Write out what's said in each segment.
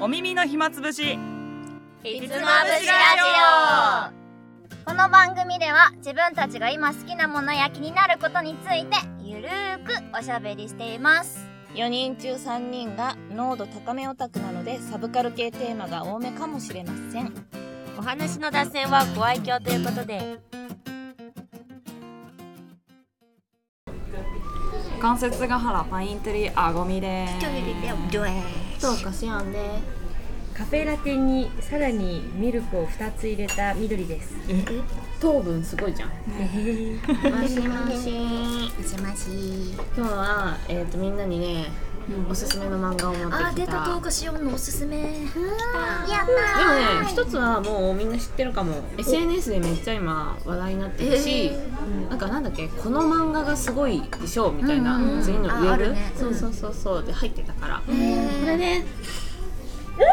お耳の暇つぶし。ひつまぶしラジオ。この番組では自分たちが今好きなものや気になることについてゆるーくおしゃべりしています。4人中3人が濃度高めオタクなのでサブカル系テーマが多めかもしれません。お話の脱線はご愛嬌ということで関節ヶ原パイントリーあごみで。すどうかしやんでカフェラテにさらにミルクを2つ入れた緑です。糖分すごいじゃん。もしもしもしもし今日は、えー、とみんなにね、おすすめの漫画を持ってきた。あー出た東花しおんのおすすめ。やっでもね一つはもうみんな知ってるかも。SNS でめっちゃ今話題になってるし、なんかなんだっけこの漫画がすごいでしょみたいな、うん。うんうん次のウェブ、ああるね。そうそうそうそうで入ってたから、これね。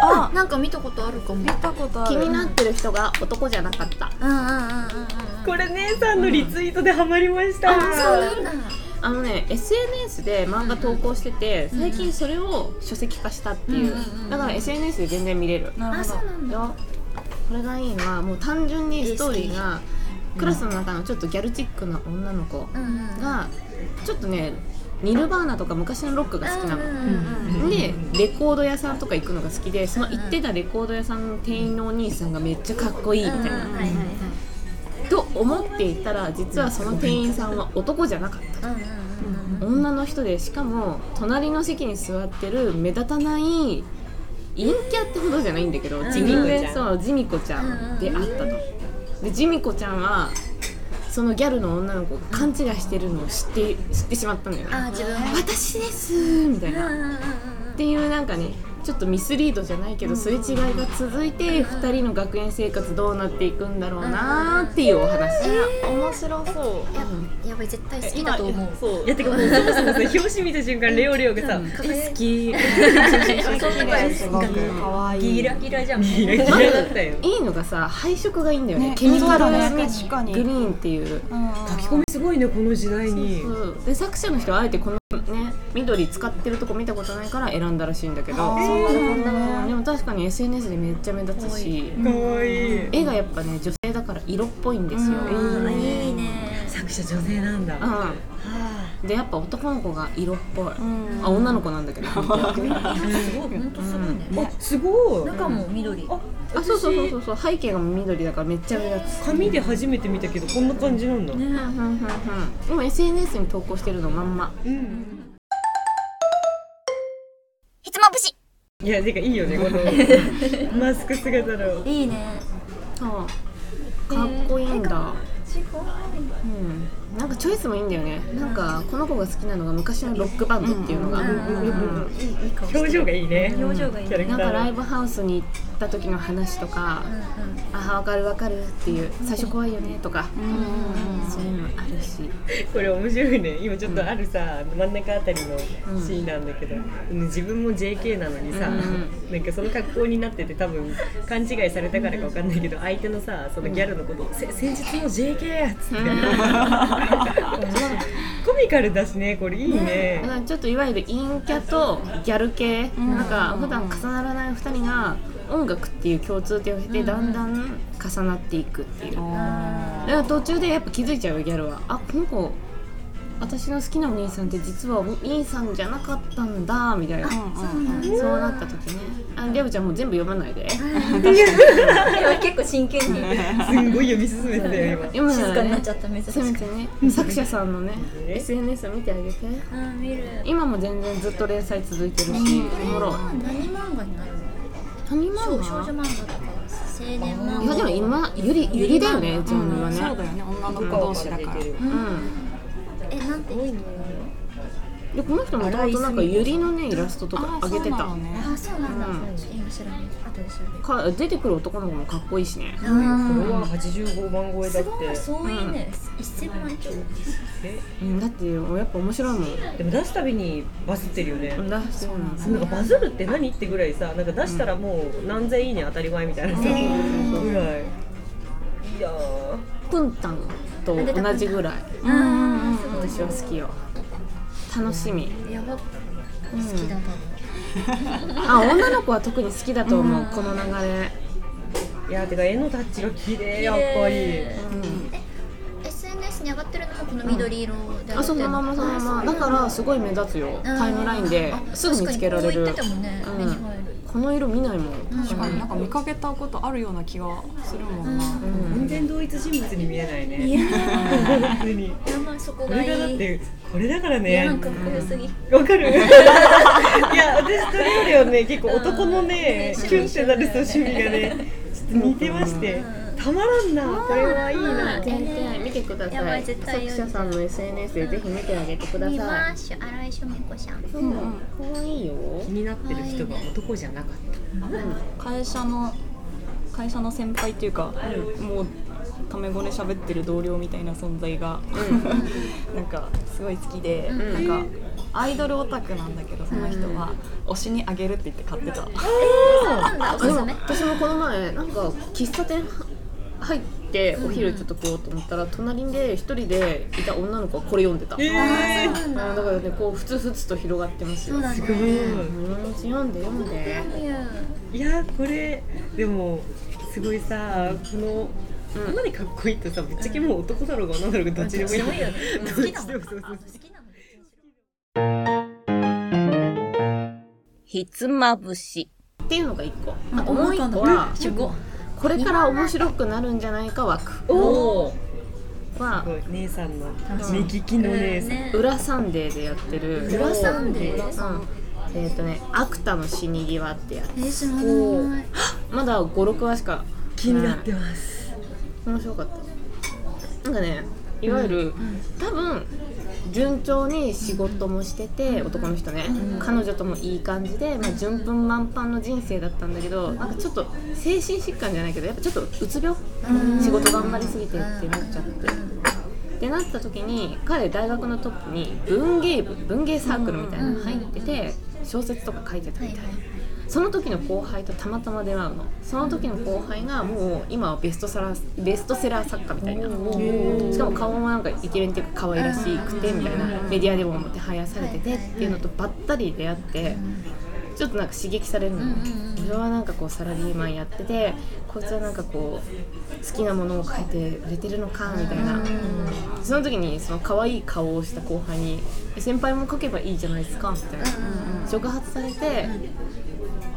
あなんか見たことあるかも。見たことある。気になってる人が男じゃなかった。うんうんうんうんうんこれ姉さんのリツイートでハマりました、そうなんだあのね SNS で漫画投稿してて最近それを書籍化したっていう、うんうんうんだから SNS で全然見れる。なるほどあそうなんだ。よ。これがいいのはもう単純にストーリーがクラスの中のちょっとギャルチックな女の子がちょっとねニルバーナとか昔のロックが好きなの、うんうんうんでレコード屋さんとか行くのが好きでその行ってたレコード屋さんの店員のお兄さんがめっちゃかっこいいみたいな、と思っていたら実はその店員さんは男じゃなかった。女の人でしかも隣の席に座ってる目立たない陰キャってほどじゃないんだけど地味ジミコちゃんそうジミコちゃんであったと。でジミコちゃんはそのギャルの女の子が勘違いしてるのを知って知ってしまったんだよね。私ですみたいな。っていうなんかねちょっとミスリードじゃないけどすれ違いが続いて2人の学園生活どうなっていくんだろうなーっていうお話、面白そう。ややばい絶対好きだと思う。そう。いやてかもうそもそもさ 表紙見た瞬間レオレオがさ「輝い好き」ギラギラじゃん。ギラギラ。だったよいいのがさ配色がいいんだよね。ねケミカルそうだグね確かに。リーンっていう。書書き込みすごいねこの時代に。そう。で作者の人はあえてこのね緑使ってるとこ見たことないから選んだらしいんだけど。でも確かに SNS でめっちゃ目立つし。かわいい。絵がやっぱね女性だから色っぽいんですよ、うん。あいいね。作者女性なんだ。うん、でやっぱ男の子が色っぽい、ん。あ女の子なんだけど。すごい本当すごいね。あすごい。中も緑。あそうそうそうそう。そう背景が緑だからめっちゃ目立つ。紙で初めて見たけどこんな感じなんだ、うんうんうんうん。でも SNS に投稿してるのまんま。うんいやてかいいよねこの マスク姿の。いいね。そう。かっこいいんだ、うん、なんかチョイスもいいんだよね。なんかこの子が好きなのが昔のロックバンドっていうのが、うん表情がいいね表情がいいキャラクターなんかライブハウスに行った時の話とか、あわかるわかるっていう。最初怖いよねとか、そういうのあ これ面白いね。今ちょっとあるさ、真ん中あたりのシーンなんだけど、うん自分も JK なのにさ、うなんかその格好になってて多分勘違いされたからかわかんないけど相手のさそのギャルのことを「せ先日の JK!」っつって、コミカルだしねこれいいね。ちょっといわゆる陰キャとギャル系、なんか普段重ならない2人が音楽っていう共通点を経てだんだん重なっていくっていう、だから途中でやっぱ気づいちゃうよギャルは。あこの子私の好きなお兄さんって実はお兄さんじゃなかったんだみたいな、そうなった時ね。あデブちゃんもう全部読まないで。結構真剣にすんごい読み進めてたよ静かになっちゃっためく。てね作者さんのねえ SNS を見てあげて。今も全然ずっと連載続いてるしおもろい。何漫画になるの？何漫少女画漫画とか青年漫画。いやでも今ゆりゆりだよねジャンルはね、そうだよね。女の子同士だから。うん。えなんて？言うのでこの人もともとなんかゆりのねイラストとか上げてた。あそうなのね。あそうなんだ。うん。今知らない後で調べる。か出てくる男の子もかっこいいしね。これは85万超えだすって。ごいそういいね1000万超えうんだってやっぱ面白いもん。でも出すたびにバズってるよね、だそうなんですなんかバズるって何ってぐらいさなんか出したらもう何千いいね当たり前みたいなさ、ぐらい。いやー。プンタンと同じぐらい。うん。私は好きよ楽しみ。やば。好きだ あ女の子は特に好きだと思う、この流れ。いやてか絵のタッチが綺麗やっぱり。SNS に上がってるのもこの緑色で上があそってるのままそのままだからすごい目立つよ。タイムラインですぐ見つけられる。確かにこの色見ないもん確かに。なんか見かけたことあるような気がするもんな、完全同一人物に見えないね そここがいい。れがだってこれだからいやねなんかっこよすぎ。わかる？いや私それよりはね結構男のねうんキュンってなる趣味がねちょっと似てましてたまらんな。これはいいな。見て見てくだやばさい。い絶対作者さんの SNS でぜひ見てあげてくだ見さましょう。新井しみこさん。いうん。かわいいよ。気になってる人が男じゃなかった。会社の会社の先輩っていうか、もうタメ語で喋ってる同僚みたいな存在が、なんかすごい好きで、ん。なんかアイドルオタクなんだけどその人は、推しにあげるって言って買ってた。私もこの前なんか喫茶店入ってお昼ちょっと食おうと思ったら隣で一人でいた女の子がこれ読んでた、えあそうなんだ。からねこうふつふつと広がってますよ。そうだね。すごいうん。読んで読んで。いやこれでもすごいさこのここまでかっこいいとさぶっちゃけもう男だろうが女だろうがどっちでもいい。好きなもんでもそうそうそう好きなもんひつまぶし。っていうのが一個。あともう一個はこれから面白くなるんじゃないか枠。おおは姉さんの目利きの姉さん、ね裏サンデーでやってる。裏サンデーうんえっ、とね「アクタの死に際」ってやつ。えー、まだ56話しか気になってます、面白かった。なんかねいわゆる、多分順調に仕事もしてて、男の人ね、彼女ともいい感じで、まあ、順風満帆の人生だったんだけどなんかちょっと精神疾患じゃないけどやっぱちょっとうつ病、仕事頑張りすぎてってなっちゃって。ってなった時に彼大学のトップに文芸部文芸サークルみたいなの入ってて小説とか書いてたみたい。なその時の後輩とたまたま出会うの。その時の後輩がもう今はベストセラーベストセラー作家みたいな。しかも顔もなんかイケメンっていうか可愛らしくてみたいな。メディアでももてはやされててっていうのとばったり出会ってちょっとなんか刺激されるの。よ俺はなんかこうサラリーマンやっててこいつはなんかこう好きなものを書いて売れてるのかみたいな。その時にその可愛い顔をした後輩に「先輩も書けばいいじゃないですか」みたいな。触発されて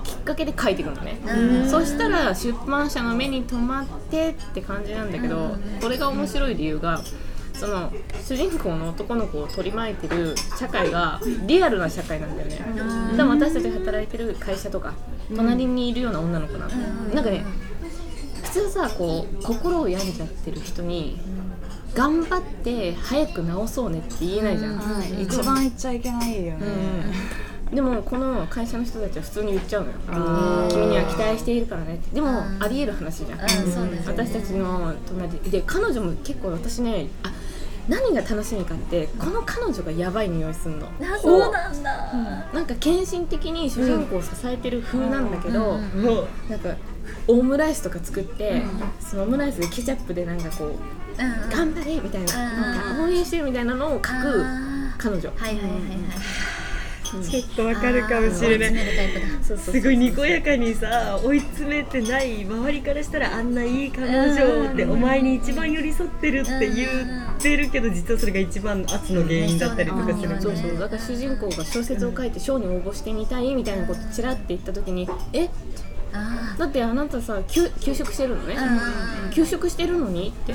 きっかけで書いていくのね。そしたら出版社の目に留まってって感じなんだけどこれが面白い理由がその主人公の男の子を取り巻いてる社会がリアルな社会なんだよね。多分私たちが働いてる会社とか隣にいるような女の子なの。なんかね普通さこう心を病んじゃってる人に頑張って早く治そうねって言えないじゃん、はい、一番言っちゃいけないよね、うん、でもこの会社の人たちは普通に言っちゃうのよ。君には期待しているからねって。でもうん。ありえる話じゃん、うん。私たちの隣。でで彼女も結構私ねあ何が楽しみかってこの彼女がやばい匂いすんの。あそうなんだ。なんか献身的に主人公を支えてる風なんだけど、うんなんかオムライスとか作って、そのオムライスでケチャップでなんかこううん頑張れみたいな,、うんなんか応援してるみたいなのを書くあ彼女。ーはいはいはいはいちょっとわかるかもしれない。すごいにこやかにさ追い詰めてない周りからしたらあんないい彼女ってお前に一番寄り添ってるって言ってるけど実はそれが一番の圧の原因だったりとかするそうそうだから主人公が小説を書いて賞に応募してみたいみたいなことちらって言った時に「えあだってあなたさ休休職してるのね。ー休職してるのに?」って。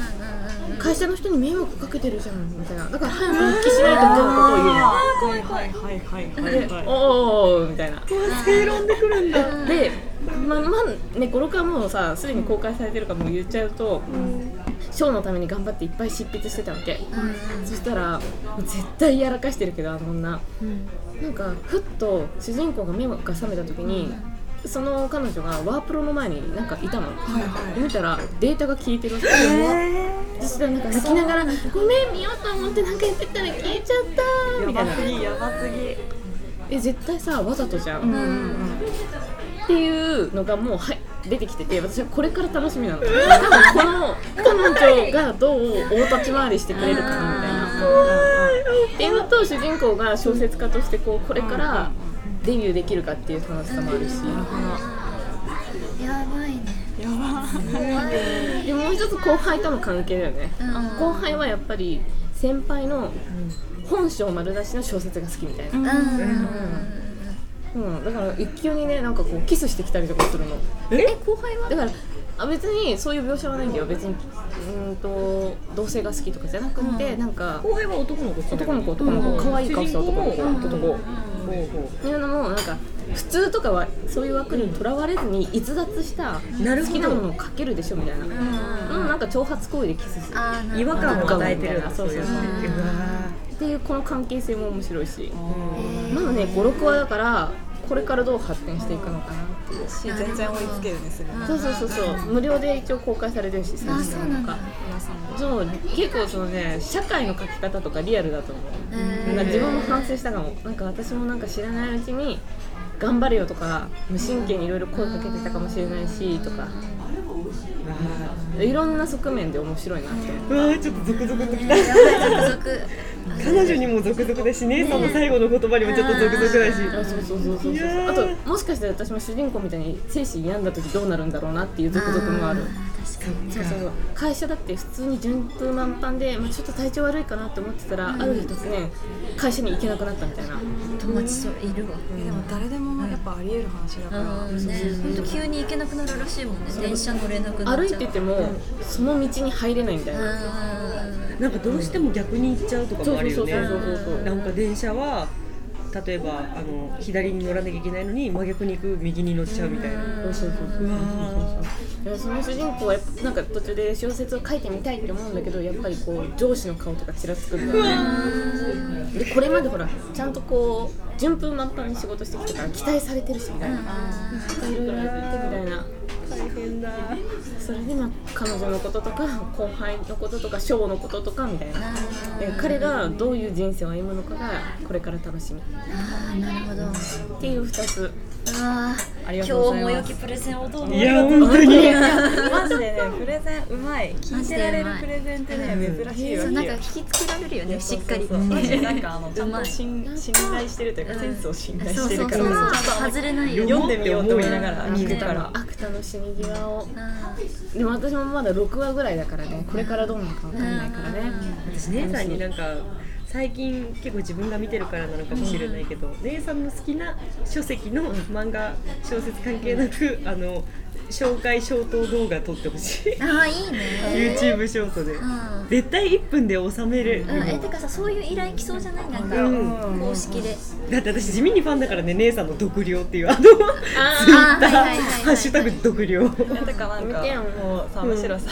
会社の人に迷惑かけてるじゃんみたいな。だから早く復帰しないとみたいなことを言うの。はいはいはい。はいはいはいでおーおみたいな。正論でくるんだ。でままあね56はもうさすでに公開されてるからもう言っちゃうと賞、のために頑張っていっぱい執筆してたわけ、そしたら絶対やらかしてるけどあの女、なんかふっと主人公が目が覚めた時に、その彼女がワープロの前になんかいたの、見たらデータが消えてるわけ、そしたらなんか泣きながら「ごめん見ようと思ってなんかやってたら消えちゃった」みたいな。ぎやばすぎ。え絶対さわざとじゃん、っていうのがもうはい出てきてて私はこれから楽しみなの多分この彼女がどう大立ち回りしてくれるかなみたいな。っていうのと主人公が小説家としてこうこれからデビューできるかっていう楽しさもあるし、やばいね。やばでもう一つ後輩との関係だよね、うん。後輩はやっぱり先輩の本性丸出しの小説が好きみたいな、うん。うん。うん。だから一級にねなんかこうキスしてきたりとかするの。え？後輩は？だからあ別にそういう描写はないんだよ。別にうーんと同性が好きとかじゃなくて、なんか後輩は男の子男の子男の子、可愛い顔した男の子、うん。男の子、っていうのもなんか普通とかはそういう枠にとらわれずに逸脱した好きなものをかけるでしょみたいな、うん、なんか挑発行為でキスする。違和感を与えてるそうそうそう。っていうこの関係性も面白いし。へまだね56話だからこれからどう発展していくのかなっていうし全然追いつけるねすぐそうそうそうそう。無料で一応公開されてるし最あ新話とか。皆さんもそう結構そのね社会の書き方とかリアルだと思う。なんか自分も反省したかも。なんか私もなんか知らないうちに頑張れよとか無神経にいろいろ声かけてたかもしれないしとか。いろんな側面で面白いなって思ううわーちょっとゾクゾクときた。やばい続々彼女にもゾクゾクだし姉さんの最後の言葉にもちょっとゾクゾクだし。あそうそうそうそう。いやそうー。あともしかしたら私も主人公みたいに精神病んだ時どうなるんだろうなっていう続々もあるそうそうそう。会社だって普通に順風満帆で、まあ、ちょっと体調悪いかなって思ってたら、ある日突然会社に行けなくなったみたいな、友達そういるわ。でも誰でもやっぱあり得る話だから、うん。ね。本当急に行けなくなるらしいもんね。電車乗れなくなっ歩ちゃいうてても、その道に入れないみたいな、うん。なんかどうしても逆に行っちゃうとかもあるよね。そうそうそうそうそう。なんか電車は例えばあの左に乗らなきゃいけないのに真逆に行く右に乗っちゃうみたいな。そうそうそうそう。その主人公はなんか途中で小説を書いてみたいって思うんだけどやっぱりこう上司の顔とかちらつくんだよねでこれまでほらちゃんとこう順風満帆に仕事してきたから期待されてるしみたいな、なん。かいろいろやってみたいな。大変だ。それでまあ彼女のこととか後輩のこととかショーのこととかみたいな。で彼がどういう人生を歩むのかがこれから楽しみ。っあーなるほど。ていう2つああ今日も良きプレゼンをどうもいや本当に。マジでねプレゼンうまい。聞いてられるプレゼンってね珍しいよなんか引きつけられるよねしっかり。マジでなんかあのちゃんと信信頼してるというかセンスを信頼してるかそうそうらちゃんと外れないよ読んでみようと思いながら聞くから。アクタの死に際をあでも私もまだ6話ぐらいだからねこれからどうなるか分かんないからね。私姉さんになんか最近結構自分が見てるからなのかもしれないけど、姉さんの好きな書籍の漫画小説関係なくあの紹介消灯動画撮ってほしい。ーあーいいね。YouTube ショートで。うん。絶対1分で収める、うん、えてかさそういう依頼来そうじゃない？なんか、うん。公式で。だって私地味にファンだからね姉さんの毒量っていうあのあー。はいはいはいはい。ハッシュタグ毒量てかなんかもうさむしろさ、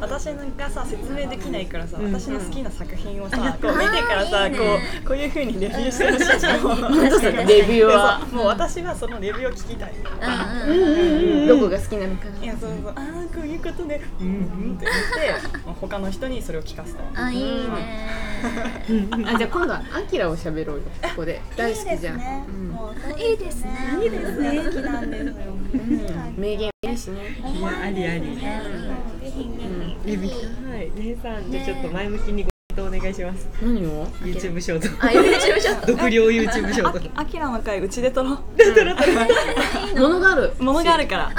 私なんかさ説明できないからさ、うん。私の好きな作品をさ、こう見てからさこうこういう風にレビューしてほしいじゃんもう本当だレビューは。そうもう私はそのレビューを聞きたい。うんうん。どこが好き？なのかいやそうそう。ああこういうことでうんうんって言って 他の人にそれを聞かせたあいいね。あじゃあ今度はアキラを喋ろうよ。ここで。大好きじゃん。うん。もういいですね。いいですね。好きなんですよ。名言いいしね。い。やありあり。え見たい。姉さんじゃあちょっと前向きにごお願いします。何を？YouTube ショート。あ YouTube ショット。毒量 YouTube ショート。あきらの会うちで撮ろうものがあるものがあるから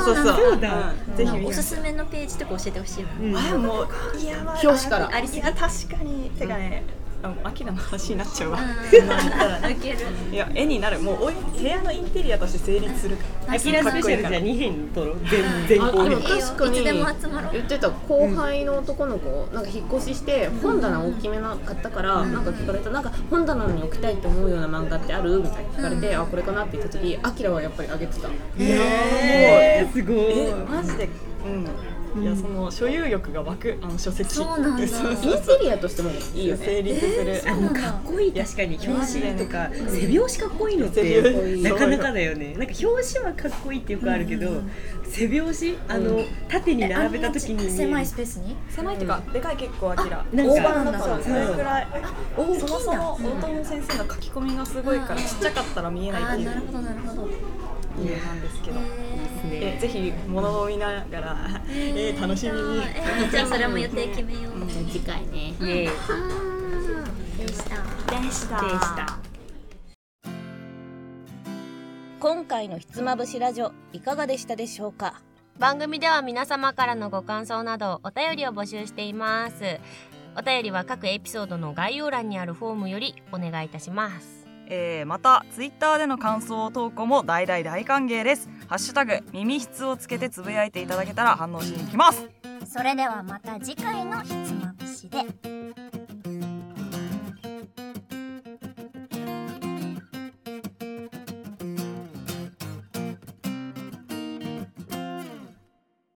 そうそうそう。そうだ。んぜひおすすめのページとか教えてほしいわうん。あもういや表紙から。ありすぎ確かに。てかねあアキラの話になっちゃうわ。いや絵になる。もうおい部屋のインテリアとして成立するか。らアキラスペシャルじゃあ2編撮ろう。全全あで確かに。言ってた後輩の男の子なんか引っ越しして本棚大きめなかったからなんか聞かれた。なんか本棚に置きたいと思うような漫画ってある？みたいな。聞かれてあこれかなって言った時アキラはやっぱりあげてた。えー。すごい。えマジで？うんいやその所有欲が湧くあの書籍。そうなんだ。そうイそう。ンテリアとしてもいいよね。成立する。あのかっこいい確かに表紙とか背表紙かっこいいのって紙なかなかだよね。なんか表紙はかっこいいってよくあるけど背表紙あの縦に並べた時に狭いスペースに？狭いっていうかでかい結構アキラ。なんか大判なんだそうそれくらい大きいんだそもそも大友先生の書き込みがすごいからちっちゃかったら見えない。っていうあーなるほどなるほど理由なんですけどええぜひ物を見ながらえー楽しみに。えーじゃあそれも予定決めよう。次回ね。イエーイ。でした。でした。でした。今回のひつまぶしラジオいかがでしたでしょうか？番組では皆様からのご感想などお便りを募集しています。お便りは各エピソードの概要欄にあるフォームよりお願いいたしますえーまたツイッターでの感想投稿も大大大歓迎です。ハッシュタグ耳質をつけてつぶやいていただけたら反応しに行きます。それではまた次回のひつまぶしで